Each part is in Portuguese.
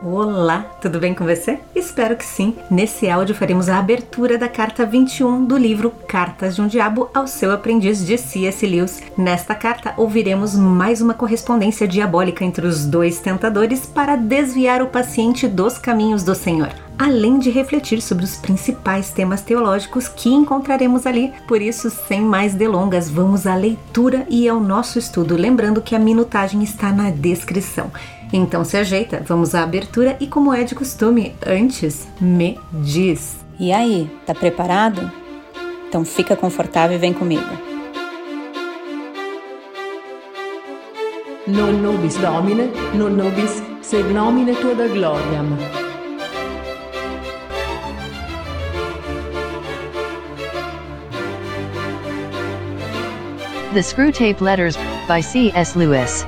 Olá, tudo bem com você? Espero que sim. Nesse áudio faremos a abertura da carta 21 do livro Cartas de um Diabo ao seu aprendiz de C.S. Lewis. Nesta carta ouviremos mais uma correspondência diabólica entre os dois tentadores para desviar o paciente dos caminhos do Senhor além de refletir sobre os principais temas teológicos que encontraremos ali. Por isso, sem mais delongas, vamos à leitura e ao nosso estudo, lembrando que a minutagem está na descrição. Então se ajeita, vamos à abertura e, como é de costume, antes me diz. E aí, tá preparado? Então fica confortável e vem comigo. Non nobis Domine, non nobis sed nomine tua da gloriam. The Screwtape Letters by C.S. Lewis.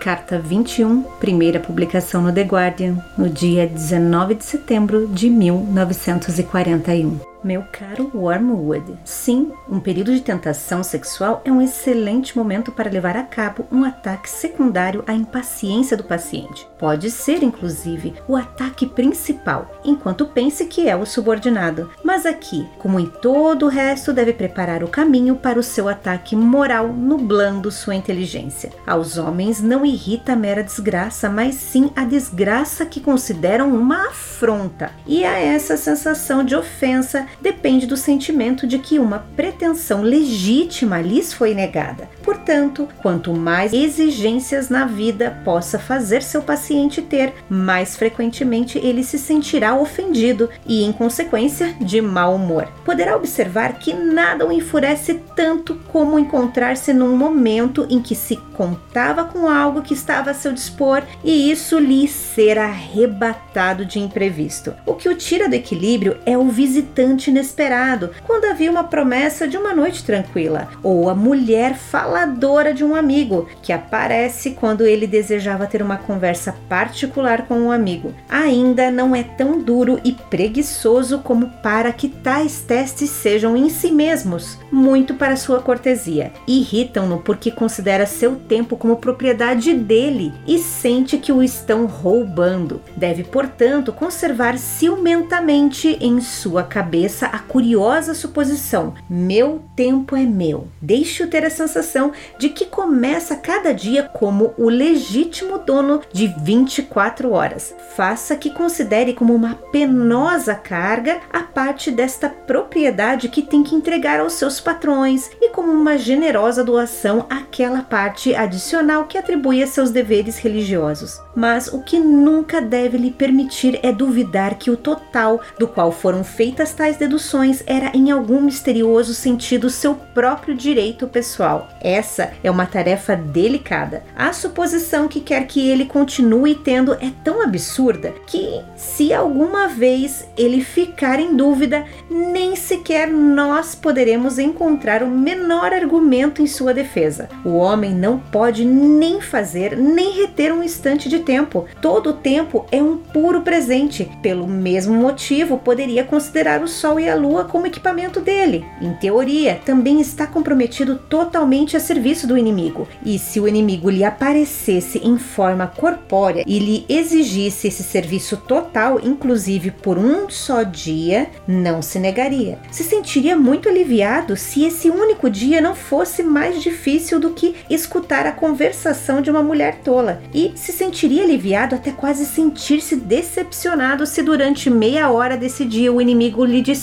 Carta 21, primeira publicação no The Guardian, no dia 19 de setembro de 1941. Meu caro Wormwood, sim, um período de tentação sexual é um excelente momento para levar a cabo um ataque secundário à impaciência do paciente. Pode ser, inclusive, o ataque principal, enquanto pense que é o subordinado. Mas aqui, como em todo o resto, deve preparar o caminho para o seu ataque moral, nublando sua inteligência. Aos homens não irrita a mera desgraça, mas sim a desgraça que consideram uma afronta. E a essa sensação de ofensa depende do sentimento de que uma pretensão legítima lhes foi negada. Portanto, quanto mais exigências na vida possa fazer seu paciente ter, mais frequentemente ele se sentirá ofendido e, em consequência, de mau humor. Poderá observar que nada o enfurece tanto como encontrar-se num momento em que se contava com algo que estava a seu dispor e isso lhe ser arrebatado de imprevisto. O que o tira do equilíbrio é o visitante inesperado, quando havia uma promessa de uma noite tranquila, ou a mulher faladora de um amigo, que aparece quando ele desejava ter uma conversa particular com um amigo. Ainda não é tão duro e preguiçoso como para que tais testes sejam em si mesmos muito para sua cortesia. Irritam-no porque considera seu tempo como propriedade dele e sente que o estão roubando. Deve, portanto, conservar ciumentamente em sua cabeça a curiosa suposição: meu tempo é meu. Deixe-o ter a sensação de que começa cada dia como o legítimo dono de 24 horas. Faça que considere como uma penosa carga a parte desta propriedade que tem que entregar aos seus patrões e como uma generosa doação aquela parte adicional que atribui a seus deveres religiosos. Mas o que nunca deve lhe permitir é duvidar que o total do qual foram feitas tais deduções era em algum misterioso sentido seu próprio direito pessoal. Essa é uma tarefa delicada. A suposição que quer que ele continue tendo é tão absurda que, se alguma vez ele ficar em dúvida, nem sequer nós poderemos encontrar o menor argumento em sua defesa. O homem não pode nem fazer nem reter um instante de tempo. Todo o tempo é um puro presente. Pelo mesmo motivo, poderia considerar o Sol e a Lua como equipamento dele. Em teoria, também está comprometido totalmente a serviço do inimigo. E se o inimigo lhe aparecesse em forma corpórea e lhe exigisse esse serviço total, inclusive por um só dia, não se negaria. Se sentiria muito aliviado se esse único dia não fosse mais difícil do que escutar a conversação de uma mulher tola, e se sentiria aliviado até quase sentir-se decepcionado se durante meia hora desse dia o inimigo lhe dissesse: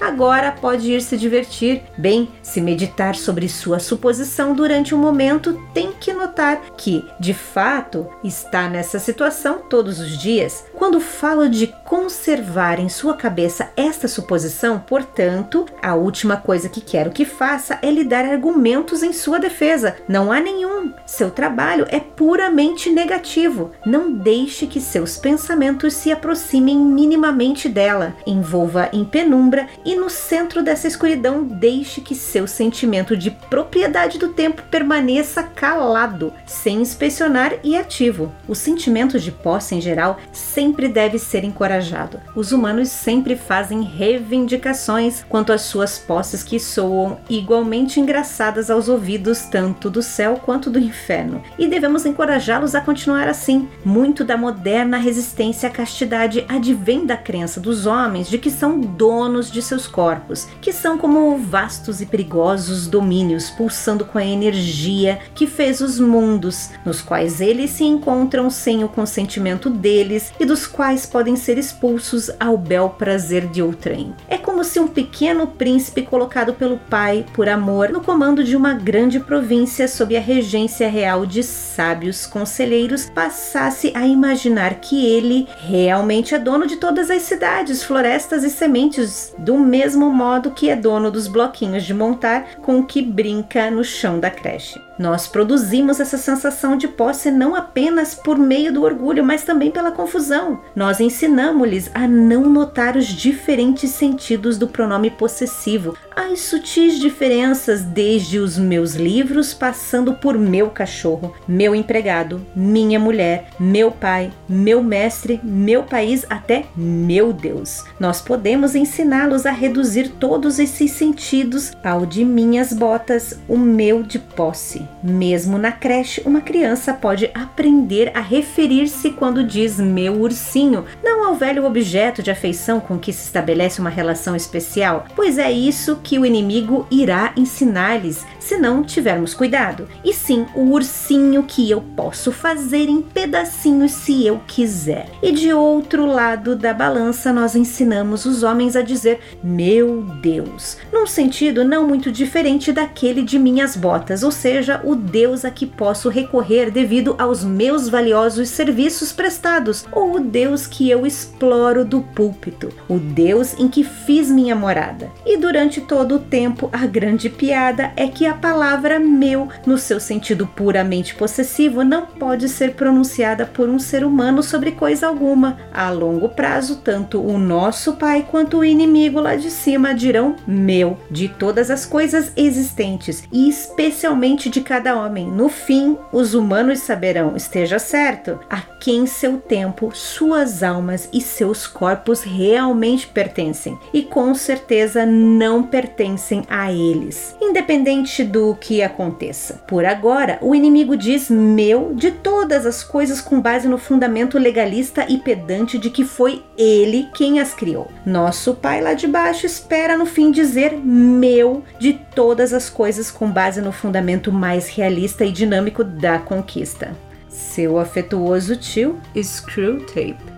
agora pode ir se divertir. Bem, se meditar sobre sua suposição durante um momento, tem que notar que, de fato, está nessa situação todos os dias. Quando falo de conservar em sua cabeça esta suposição, portanto, a última coisa que quero que faça é lhe dar argumentos em sua defesa. Não há nenhum. Seu trabalho é puramente negativo. Não deixe que seus pensamentos se aproximem minimamente dela. Envolva em penumbra e no centro dessa escuridão deixe que seu sentimento de propriedade do tempo permaneça calado, sem inspecionar e ativo. O sentimento de posse em geral sempre sempre deve ser encorajado. Os humanos sempre fazem reivindicações quanto às suas posses que soam igualmente engraçadas aos ouvidos tanto do céu quanto do inferno, e devemos encorajá-los a continuar assim. Muito da moderna resistência à castidade advém da crença dos homens de que são donos de seus corpos, que são como vastos e perigosos domínios pulsando com a energia que fez os mundos, nos quais eles se encontram sem o consentimento deles e dos quais podem ser expulsos ao bel prazer de outrem. É como se um pequeno príncipe colocado pelo pai por amor no comando de uma grande província sob a regência real de sábios conselheiros passasse a imaginar que ele realmente é dono de todas as cidades, florestas e sementes, do mesmo modo que é dono dos bloquinhos de montar com que brinca no chão da creche. Nós produzimos essa sensação de posse não apenas por meio do orgulho, mas também pela confusão. Nós ensinamos-lhes a não notar os diferentes sentidos do pronome possessivo, as sutis diferenças desde os meus livros, passando por meu cachorro, meu empregado, minha mulher, meu pai, meu mestre, meu país, até meu Deus. Nós podemos ensiná-los a reduzir todos esses sentidos ao de minhas botas, o meu de posse. Mesmo na creche, uma criança pode aprender a referir-se quando diz meu ursinho, não ao velho objeto de afeição com que se estabelece uma relação especial, pois é isso que o inimigo irá ensinar-lhes se não tivermos cuidado. E sim, o ursinho que eu posso fazer em pedacinhos se eu quiser. E de outro lado da balança, nós ensinamos os homens a dizer meu Deus, num sentido não muito diferente daquele de minhas botas, ou seja, o Deus a que posso recorrer devido aos meus valiosos serviços prestados, ou o Deus que eu exploro do púlpito, o Deus em que fiz minha morada. E durante todo o tempo, a grande piada é que a palavra meu, no seu sentido puramente possessivo, não pode ser pronunciada por um ser humano sobre coisa alguma. A longo prazo, tanto o nosso pai quanto o inimigo lá de cima dirão meu de todas as coisas existentes e especialmente de cada homem. No fim, os humanos saberão, esteja certo, a quem seu tempo, suas almas e seus corpos realmente pertencem e com certeza não pertencem a eles, independente do que aconteça. Por agora, o inimigo diz meu de todas as coisas com base no fundamento legalista e pedante de que foi ele quem as criou. Nosso pai lá de baixo espera no fim dizer meu de todas as coisas com base no fundamento mais realista e dinâmico da conquista. Seu afetuoso tio, Screwtape.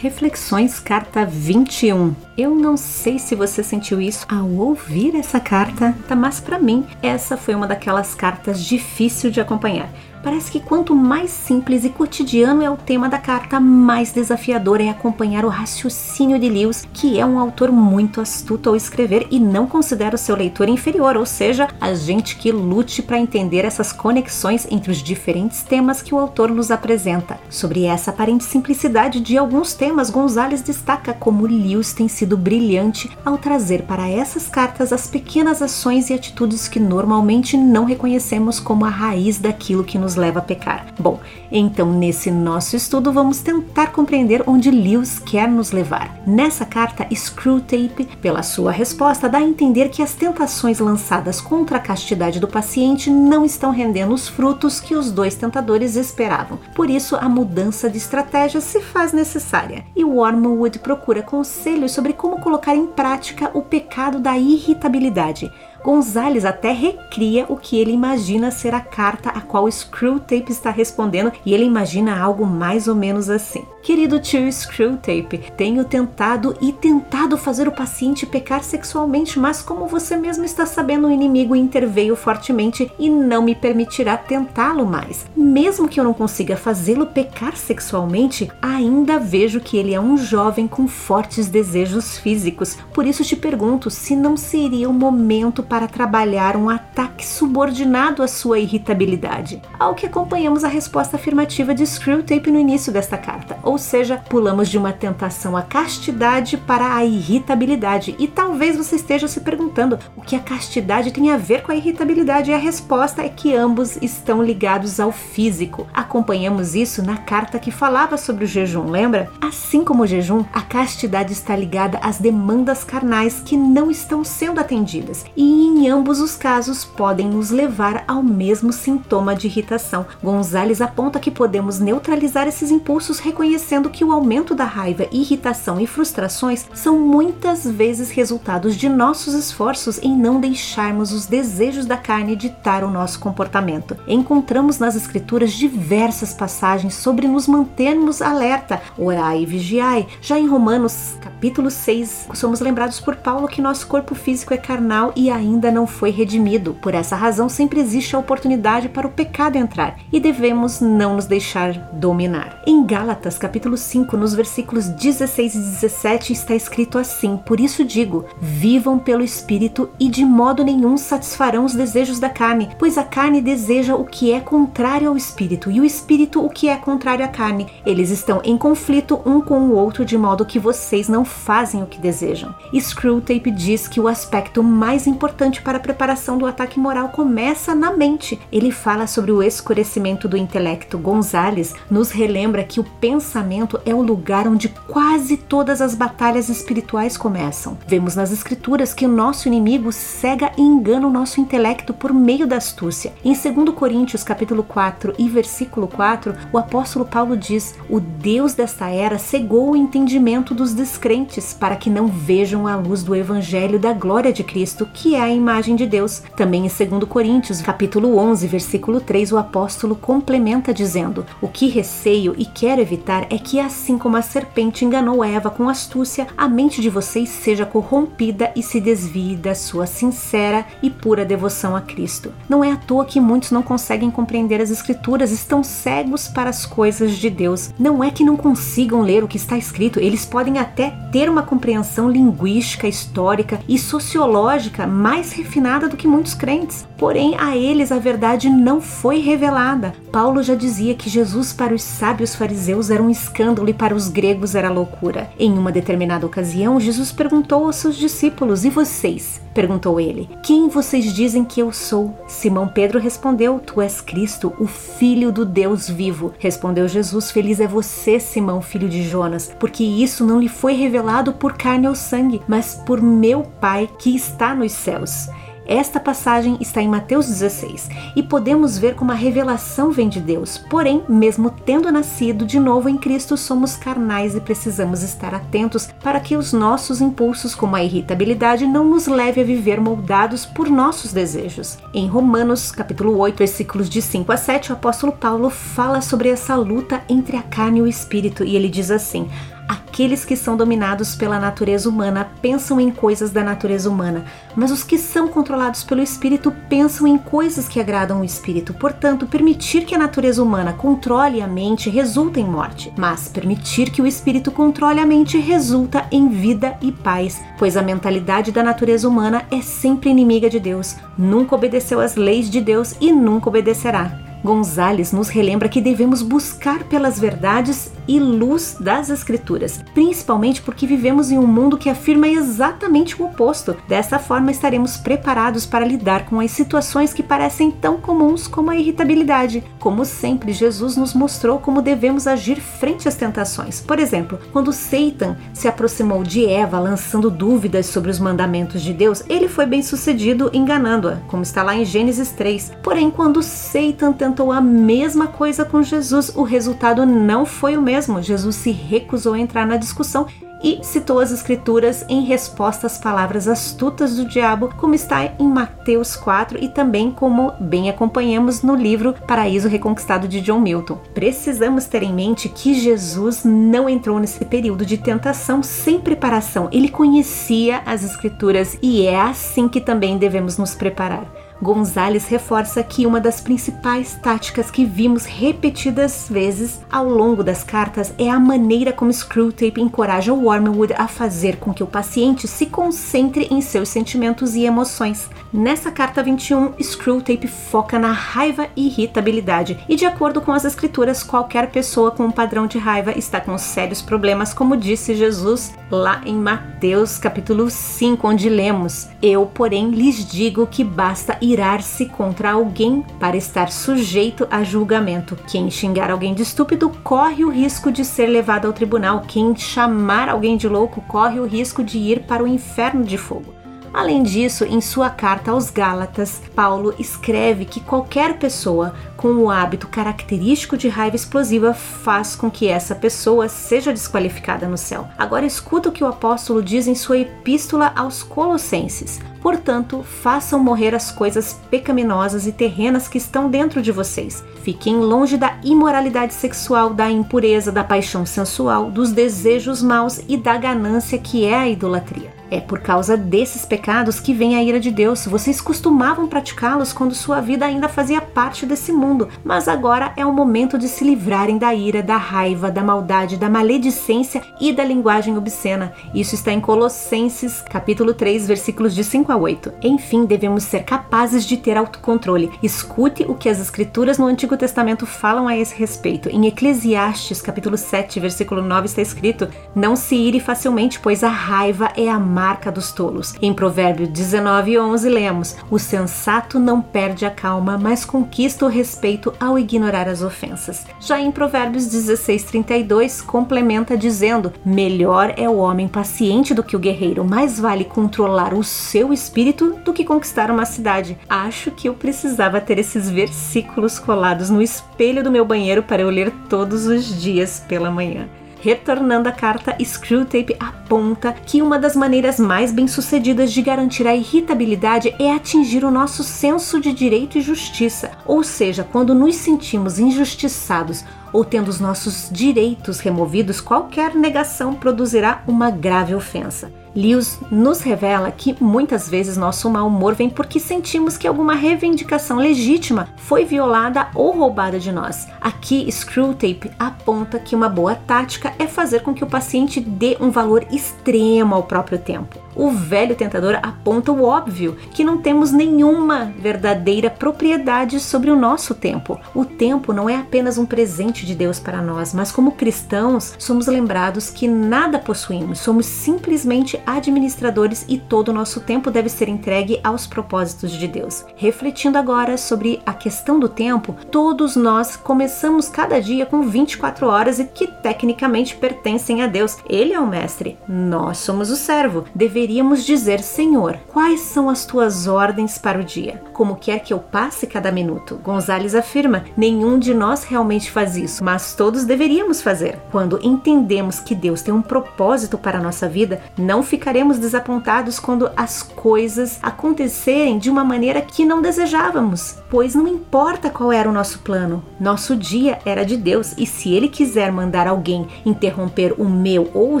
Reflexões, carta 21. Eu não sei se você sentiu isso ao ouvir essa carta, mas para mim essa foi uma daquelas cartas difícil de acompanhar. Parece que quanto mais simples e cotidiano é o tema da carta, mais desafiador é acompanhar o raciocínio de Lewis, que é um autor muito astuto ao escrever e não considera o seu leitor inferior, ou seja, a gente que lute para entender essas conexões entre os diferentes temas que o autor nos apresenta. Sobre essa aparente simplicidade de alguns temas, Gonzalez destaca como Lewis tem sido brilhante ao trazer para essas cartas as pequenas ações e atitudes que normalmente não reconhecemos como a raiz daquilo que nos nos leva a pecar. Bom, então nesse nosso estudo vamos tentar compreender onde Lewis quer nos levar. Nessa carta, Screwtape, pela sua resposta, dá a entender que as tentações lançadas contra a castidade do paciente não estão rendendo os frutos que os dois tentadores esperavam. Por isso, a mudança de estratégia se faz necessária. E Wormwood procura conselhos sobre como colocar em prática o pecado da irritabilidade Gonzales até recria o que ele imagina ser a carta a qual Screwtape está respondendo e ele imagina algo mais ou menos assim. Querido tio Screwtape, tenho tentado e tentado fazer o paciente pecar sexualmente, mas como você mesmo está sabendo, o inimigo interveio fortemente e não me permitirá tentá-lo mais. Mesmo que eu não consiga fazê-lo pecar sexualmente, ainda vejo que ele é um jovem com fortes desejos físicos. Por isso te pergunto se não seria o momento para trabalhar um ataque subordinado à sua irritabilidade. Ao que acompanhamos a resposta afirmativa de Screwtape no início desta carta, ou Ou seja, pulamos de uma tentação à castidade para a irritabilidade. E talvez você esteja se perguntando o que a castidade tem a ver com a irritabilidade. E a resposta é que ambos estão ligados ao físico. Acompanhamos isso na carta que falava sobre o jejum, lembra? Assim como o jejum, a castidade está ligada às demandas carnais que não estão sendo atendidas. E em ambos os casos podem nos levar ao mesmo sintoma de irritação. Gonzales aponta que podemos neutralizar esses impulsos reconhecendo que o aumento da raiva, irritação e frustrações são muitas vezes resultados de nossos esforços em não deixarmos os desejos da carne ditar o nosso comportamento. Encontramos nas escrituras diversas passagens sobre nos mantermos alerta, orai e vigiai. Já em Romanos capítulo 6, somos lembrados por Paulo que nosso corpo físico é carnal e ainda não foi redimido. Por essa razão, sempre existe a oportunidade para o pecado entrar e devemos não nos deixar dominar. Em Gálatas, capítulo 5, nos versículos 16 e 17, está escrito assim: Por isso digo, vivam pelo Espírito e de modo nenhum satisfarão os desejos da carne, pois a carne deseja o que é contrário ao Espírito e o Espírito o que é contrário à carne. Eles estão em conflito um com o outro, de modo que vocês não fazem o que desejam. Screwtape diz que o aspecto mais importante para a preparação do ataque moral começa na mente. Ele fala sobre o escurecimento do intelecto. Gonzales nos relembra que o pensamento é o lugar onde quase todas as batalhas espirituais começam. Vemos nas escrituras que o nosso inimigo cega e engana o nosso intelecto por meio da astúcia. Em 2 Coríntios capítulo 4 e versículo 4, o apóstolo Paulo diz: "O Deus desta era cegou o entendimento dos descrentes para que não vejam a luz do evangelho da glória de Cristo, que é a imagem de Deus". Também em 2 Coríntios capítulo 11, versículo 3, o apóstolo complementa dizendo: "O que receio e quero evitar é que assim como a serpente enganou Eva com astúcia, a mente de vocês seja corrompida e se desvie da sua sincera e pura devoção a Cristo. Não é à toa que muitos não conseguem compreender as Escrituras, estão cegos para as coisas de Deus. Não é que não consigam ler o que está escrito, eles podem até ter uma compreensão linguística, histórica e sociológica mais refinada do que muitos crentes. Porém, a eles a verdade não foi revelada. Paulo já dizia que Jesus para os sábios fariseus era um escândalo e para os gregos era loucura. Em uma determinada ocasião, Jesus perguntou aos seus discípulos: E vocês? perguntou ele. Quem vocês dizem que eu sou? Simão Pedro respondeu: Tu és Cristo, o Filho do Deus vivo. Respondeu Jesus: Feliz é você, Simão, filho de Jonas, porque isso não lhe foi revelado por carne ou sangue, mas por meu Pai que está nos céus. Esta passagem está em Mateus 16 e podemos ver como a revelação vem de Deus. Porém, mesmo tendo nascido de novo em Cristo, somos carnais e precisamos estar atentos para que os nossos impulsos, como a irritabilidade, não nos leve a viver moldados por nossos desejos. Em Romanos, capítulo 8, versículos de 5 a 7, o apóstolo Paulo fala sobre essa luta entre a carne e o espírito e ele diz assim: Aqueles que são dominados pela natureza humana pensam em coisas da natureza humana, mas os que são controlados pelo espírito pensam em coisas que agradam o espírito. Portanto, permitir que a natureza humana controle a mente resulta em morte, mas permitir que o espírito controle a mente resulta em vida e paz, pois a mentalidade da natureza humana é sempre inimiga de Deus, nunca obedeceu às leis de Deus e nunca obedecerá. Gonzales nos relembra que devemos buscar pelas verdades e luz das Escrituras, principalmente porque vivemos em um mundo que afirma exatamente o oposto. Dessa forma, estaremos preparados para lidar com as situações que parecem tão comuns como a irritabilidade. Como sempre, Jesus nos mostrou como devemos agir frente às tentações. Por exemplo, quando Satan se aproximou de Eva lançando dúvidas sobre os mandamentos de Deus, ele foi bem sucedido enganando-a, como está lá em Gênesis 3. Porém, quando Satan tentou a mesma coisa com Jesus, o resultado não foi o mesmo. Jesus se recusou a entrar na discussão e citou as escrituras em resposta às palavras astutas do diabo, como está em Mateus 4 e também como bem acompanhamos no livro Paraíso Reconquistado de John Milton. Precisamos ter em mente que Jesus não entrou nesse período de tentação sem preparação. Ele conhecia as escrituras e é assim que também devemos nos preparar. Gonzales reforça que uma das principais táticas que vimos repetidas vezes ao longo das cartas é a maneira como Screwtape encoraja Wormwood a fazer com que o paciente se concentre em seus sentimentos e emoções. Nessa carta 21, Screwtape foca na raiva e irritabilidade, e de acordo com as escrituras, qualquer pessoa com um padrão de raiva está com sérios problemas, como disse Jesus lá em Mateus capítulo 5, onde lemos: Eu, porém, lhes digo que basta irar-se contra alguém para estar sujeito a julgamento. Quem xingar alguém de estúpido corre o risco de ser levado ao tribunal. Quem chamar alguém de louco corre o risco de ir para o inferno de fogo. Além disso, em sua carta aos Gálatas, Paulo escreve que qualquer pessoa com o hábito característico de raiva explosiva faz com que essa pessoa seja desqualificada no céu. Agora escuta o que o apóstolo diz em sua epístola aos Colossenses. Portanto, façam morrer as coisas pecaminosas e terrenas que estão dentro de vocês. Fiquem longe da imoralidade sexual, da impureza, da paixão sensual, dos desejos maus e da ganância que é a idolatria. É por causa desses pecados que vem a ira de Deus. Vocês costumavam praticá-los quando sua vida ainda fazia parte desse mundo, mas agora é o momento de se livrarem da ira, da raiva, da maldade, da maledicência e da linguagem obscena. Isso está em Colossenses, capítulo 3, versículos de 5 a 8. Enfim, devemos ser capazes de ter autocontrole. Escute o que as escrituras no Antigo Testamento falam a esse respeito. Em Eclesiastes, capítulo 7, versículo 9 está escrito: "Não se ire facilmente, pois a raiva é a marca dos tolos. Em Provérbios 19, 11 lemos: O sensato não perde a calma, mas conquista o respeito ao ignorar as ofensas. Já em Provérbios 16, 32, complementa dizendo: Melhor é o homem paciente do que o guerreiro, mais vale controlar o seu espírito do que conquistar uma cidade. Acho que eu precisava ter esses versículos colados no espelho do meu banheiro para eu ler todos os dias pela manhã. Retornando à carta, Screwtape aponta que uma das maneiras mais bem-sucedidas de garantir a irritabilidade é atingir o nosso senso de direito e justiça, ou seja, quando nos sentimos injustiçados ou tendo os nossos direitos removidos, qualquer negação produzirá uma grave ofensa. Lewis nos revela que muitas vezes nosso mau humor vem porque sentimos que alguma reivindicação legítima foi violada ou roubada de nós. Aqui, Screwtape aponta que uma boa tática é fazer com que o paciente dê um valor extremo ao próprio tempo. O velho tentador aponta o óbvio, que não temos nenhuma verdadeira propriedade sobre o nosso tempo. O tempo não é apenas um presente de Deus para nós, mas como cristãos, somos lembrados que nada possuímos, somos simplesmente administradores e todo o nosso tempo deve ser entregue aos propósitos de Deus. Refletindo agora sobre a questão do tempo, todos nós começamos cada dia com 24 horas e que tecnicamente pertencem a Deus. Ele é o mestre, nós somos o servo. Deveríamos dizer: Senhor, quais são as tuas ordens para o dia? Como quer que eu passe cada minuto? Gonzales afirma: nenhum de nós realmente faz isso, mas todos deveríamos fazer. Quando entendemos que Deus tem um propósito para a nossa vida, não ficaremos desapontados quando as coisas acontecerem de uma maneira que não desejávamos, pois não importa qual era o nosso plano, nosso dia era de Deus e se Ele quiser mandar alguém interromper o meu ou o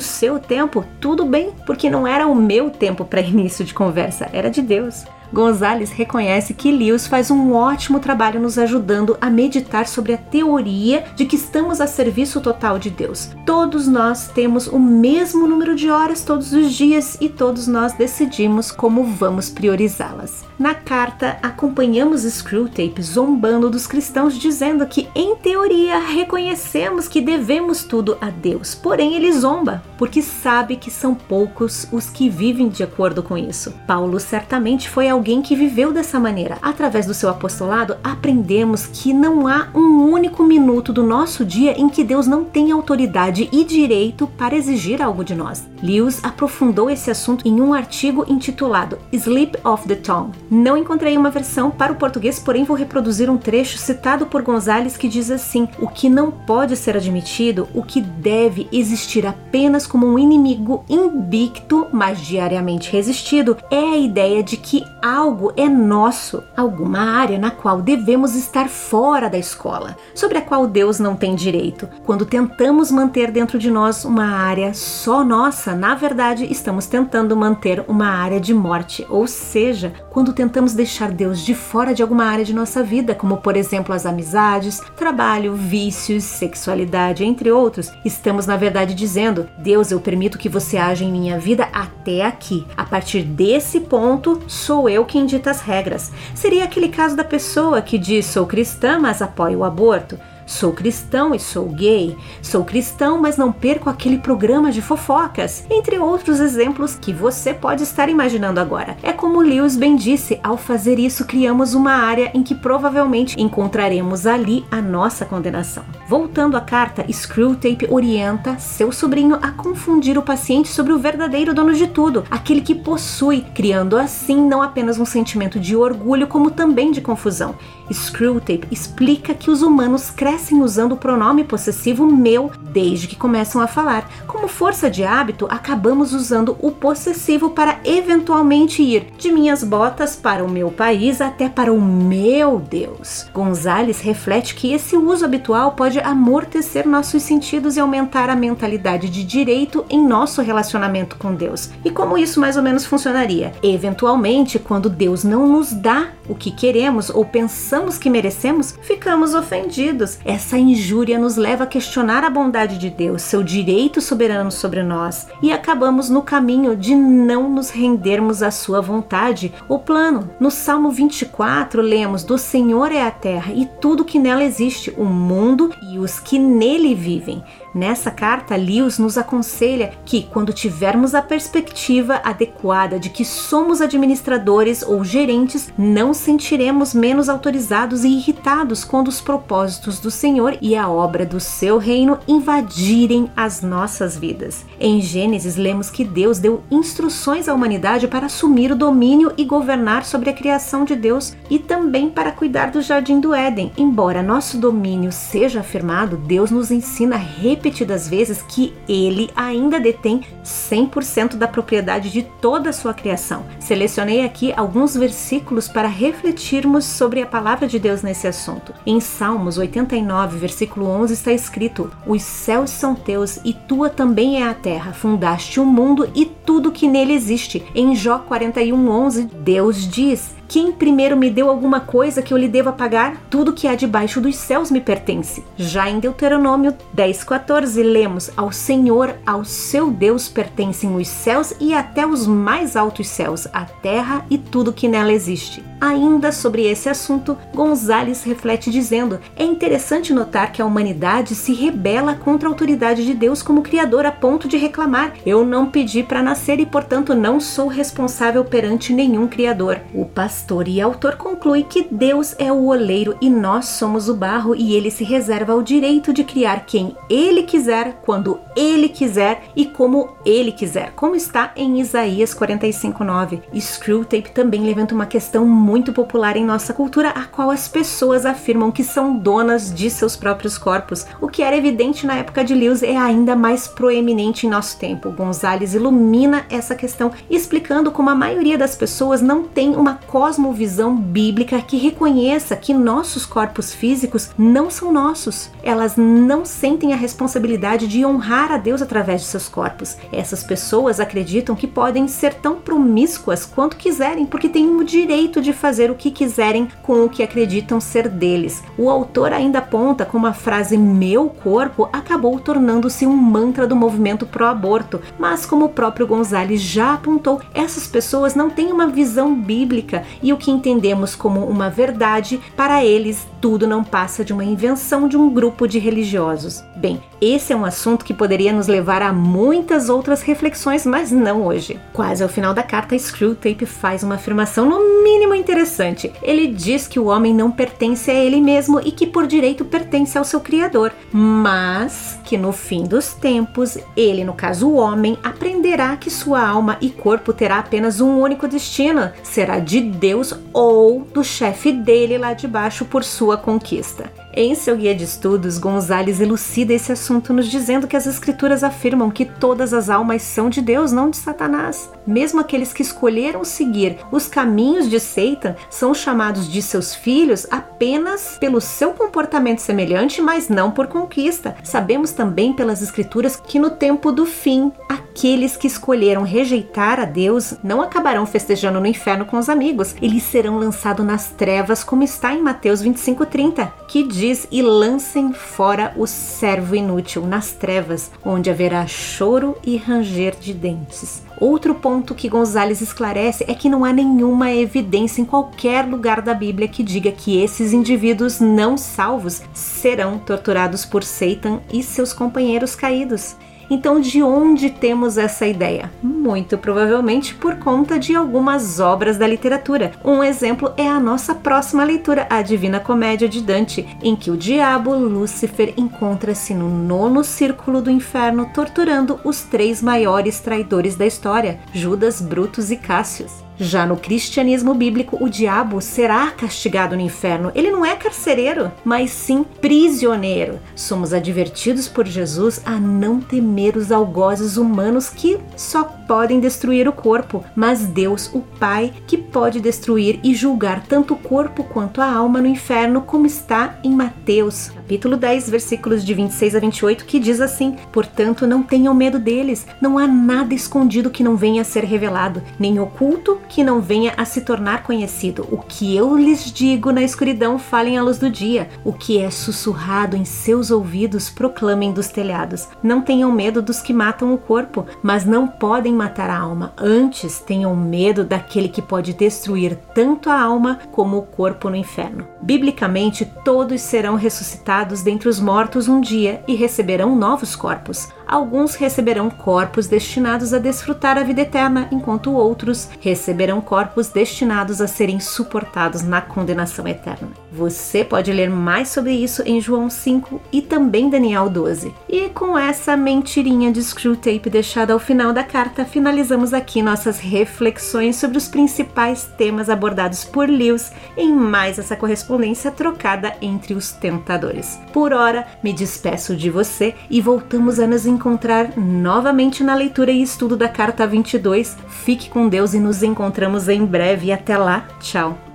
seu tempo, tudo bem, porque não era o meu tempo para início de conversa, era de Deus. Gonzalez reconhece que Lewis faz um ótimo trabalho nos ajudando a meditar sobre a teoria de que estamos a serviço total de Deus. Todos nós temos o mesmo número de horas todos os dias e todos nós decidimos como vamos priorizá-las. Na carta, acompanhamos Screwtape zombando dos cristãos, dizendo que, em teoria, reconhecemos que devemos tudo a Deus. Porém, ele zomba, porque sabe que são poucos os que vivem de acordo com isso. Paulo certamente foi alguém que viveu dessa maneira. Através do seu apostolado, aprendemos que não há um único minuto do nosso dia em que Deus não tem autoridade e direito para exigir algo de nós. Lewis aprofundou esse assunto em um artigo intitulado Sleep of the Tongue não encontrei uma versão para o português, porém vou reproduzir um trecho citado por Gonzales que diz assim: O que não pode ser admitido, o que deve existir apenas como um inimigo invicto, mas diariamente resistido, é a ideia de que algo é nosso, alguma área na qual devemos estar fora da escola, sobre a qual Deus não tem direito. Quando tentamos manter dentro de nós uma área só nossa, na verdade estamos tentando manter uma área de morte, ou seja, quando tentamos deixar Deus de fora de alguma área de nossa vida, como por exemplo as amizades, trabalho, vícios, sexualidade, entre outros, estamos na verdade dizendo: Deus, eu permito que você haja em minha vida até aqui. A partir desse ponto, sou eu quem dita as regras. Seria aquele caso da pessoa que diz: sou cristã, mas apoio o aborto. Sou cristão e sou gay. Sou cristão, mas não perco aquele programa de fofocas. Entre outros exemplos que você pode estar imaginando agora. É como Lewis bem disse: ao fazer isso, criamos uma área em que provavelmente encontraremos ali a nossa condenação. Voltando à carta, Screwtape orienta seu sobrinho a confundir o paciente sobre o verdadeiro dono de tudo, aquele que possui, criando assim não apenas um sentimento de orgulho, como também de confusão. Screwtape explica que os humanos crescem usando o pronome possessivo meu desde que começam a falar. Como força de hábito, acabamos usando o possessivo para eventualmente ir de minhas botas para o meu país até para o meu Deus. Gonzales reflete que esse uso habitual pode amortecer nossos sentidos e aumentar a mentalidade de direito em nosso relacionamento com Deus. E como isso mais ou menos funcionaria? Eventualmente, quando Deus não nos dá o que queremos ou pensamos que merecemos, ficamos ofendidos. Essa injúria nos leva a questionar a bondade de Deus, seu direito soberano sobre nós, e acabamos no caminho de não nos rendermos à sua vontade ou plano. No Salmo 24, lemos: Do Senhor é a terra e tudo que nela existe, o mundo e os que nele vivem. Nessa carta, Lewis nos aconselha que, quando tivermos a perspectiva adequada de que somos administradores ou gerentes, não sentiremos menos autorizados e irritados quando os propósitos do Senhor e a obra do seu reino invadirem as nossas vidas. Em Gênesis, lemos que Deus deu instruções à humanidade para assumir o domínio e governar sobre a criação de Deus e também para cuidar do jardim do Éden. Embora nosso domínio seja afirmado, Deus nos ensina a repetidas vezes que ele ainda detém 100% da propriedade de toda a sua criação. Selecionei aqui alguns versículos para refletirmos sobre a palavra de Deus nesse assunto. Em Salmos 89, versículo 11 está escrito: Os céus são teus e tua também é a terra. Fundaste o mundo e tudo que nele existe. Em Jó 41:11, Deus diz: quem primeiro me deu alguma coisa que eu lhe deva pagar? Tudo que há debaixo dos céus me pertence. Já em Deuteronômio 10,14 lemos: Ao Senhor, ao seu Deus pertencem os céus e até os mais altos céus, a terra e tudo que nela existe. Ainda sobre esse assunto, Gonzales reflete dizendo: É interessante notar que a humanidade se rebela contra a autoridade de Deus como Criador a ponto de reclamar: Eu não pedi para nascer e, portanto, não sou responsável perante nenhum Criador. O pastor e autor conclui que Deus é o oleiro e nós somos o barro e ele se reserva o direito de criar quem ele quiser, quando ele quiser e como ele quiser, como está em Isaías 45:9. Screwtape também levanta uma questão muito popular em nossa cultura, a qual as pessoas afirmam que são donas de seus próprios corpos. O que era evidente na época de Lewis é ainda mais proeminente em nosso tempo. Gonzales ilumina essa questão explicando como a maioria das pessoas não tem uma cosmovisão bíblica que reconheça que nossos corpos físicos não são nossos. Elas não sentem a responsabilidade de honrar a Deus através de seus corpos. Essas pessoas acreditam que podem ser tão promíscuas quanto quiserem, porque têm o direito de fazer o que quiserem com o que acreditam ser deles. O autor ainda aponta como a frase meu corpo acabou tornando-se um mantra do movimento pró-aborto, mas como o próprio Gonzalez já apontou, essas pessoas não têm uma visão bíblica e o que entendemos como uma verdade, para eles tudo não passa de uma invenção de um grupo de religiosos. Bem, esse é um assunto que poderia nos levar a muitas outras reflexões, mas não hoje. Quase ao final da carta, Screwtape faz uma afirmação no mínimo interessante. Ele diz que o homem não pertence a ele mesmo e que por direito pertence ao seu criador, mas que no fim dos tempos, ele, no caso o homem, aprenderá que sua alma e corpo terá apenas um único destino, será de Deus ou do chefe dele lá de baixo por sua conquista. Em seu guia de estudos, Gonzales elucida desse assunto, nos dizendo que as Escrituras afirmam que todas as almas são de Deus, não de Satanás. Mesmo aqueles que escolheram seguir os caminhos de Satan são chamados de seus filhos apenas pelo seu comportamento semelhante, mas não por conquista. Sabemos também pelas Escrituras que no tempo do fim, aqueles que escolheram rejeitar a Deus não acabarão festejando no inferno com os amigos, eles serão lançados nas trevas, como está em Mateus 25:30, que diz: "E lancem fora o servo inútil nas trevas, onde haverá choro e ranger de dentes." Outro ponto que Gonzales esclarece é que não há nenhuma evidência em qualquer lugar da Bíblia que diga que esses indivíduos não salvos serão torturados por Satan e seus companheiros caídos. Então, de onde temos essa ideia? Muito provavelmente por conta de algumas obras da literatura. Um exemplo é a nossa próxima leitura, a Divina Comédia de Dante, em que o diabo Lúcifer encontra-se no nono círculo do inferno torturando os três maiores traidores da história, Judas, Brutus e Cássius. Já no cristianismo bíblico, o diabo será castigado no inferno. Ele não é carcereiro, mas sim prisioneiro. Somos advertidos por Jesus a não temer os algozes humanos que só podem destruir o corpo, mas Deus, o Pai, que pode destruir e julgar tanto o corpo quanto a alma no inferno, como está em Mateus, capítulo 10, versículos de 26 a 28, que diz assim: Portanto, não tenham medo deles, não há nada escondido que não venha a ser revelado, nem oculto que não venha a se tornar conhecido. O que eu lhes digo na escuridão, falem à luz do dia. O que é sussurrado em seus ouvidos, proclamem dos telhados. Não tenham medo dos que matam o corpo, mas não podem matar a alma. Antes, tenham medo daquele que pode destruir tanto a alma como o corpo no inferno. Biblicamente, todos serão ressuscitados dentre os mortos um dia e receberão novos corpos alguns receberão corpos destinados a desfrutar a vida eterna, enquanto outros receberão corpos destinados a serem suportados na condenação eterna. Você pode ler mais sobre isso em João 5 e também Daniel 12. E com essa mentirinha de Screwtape deixada ao final da carta, finalizamos aqui nossas reflexões sobre os principais temas abordados por Lewis em mais essa correspondência trocada entre os tentadores. Por hora, me despeço de você e voltamos a nos encontrar novamente na leitura e estudo da carta 22. Fique com Deus e nos encontramos em breve. Até lá, tchau!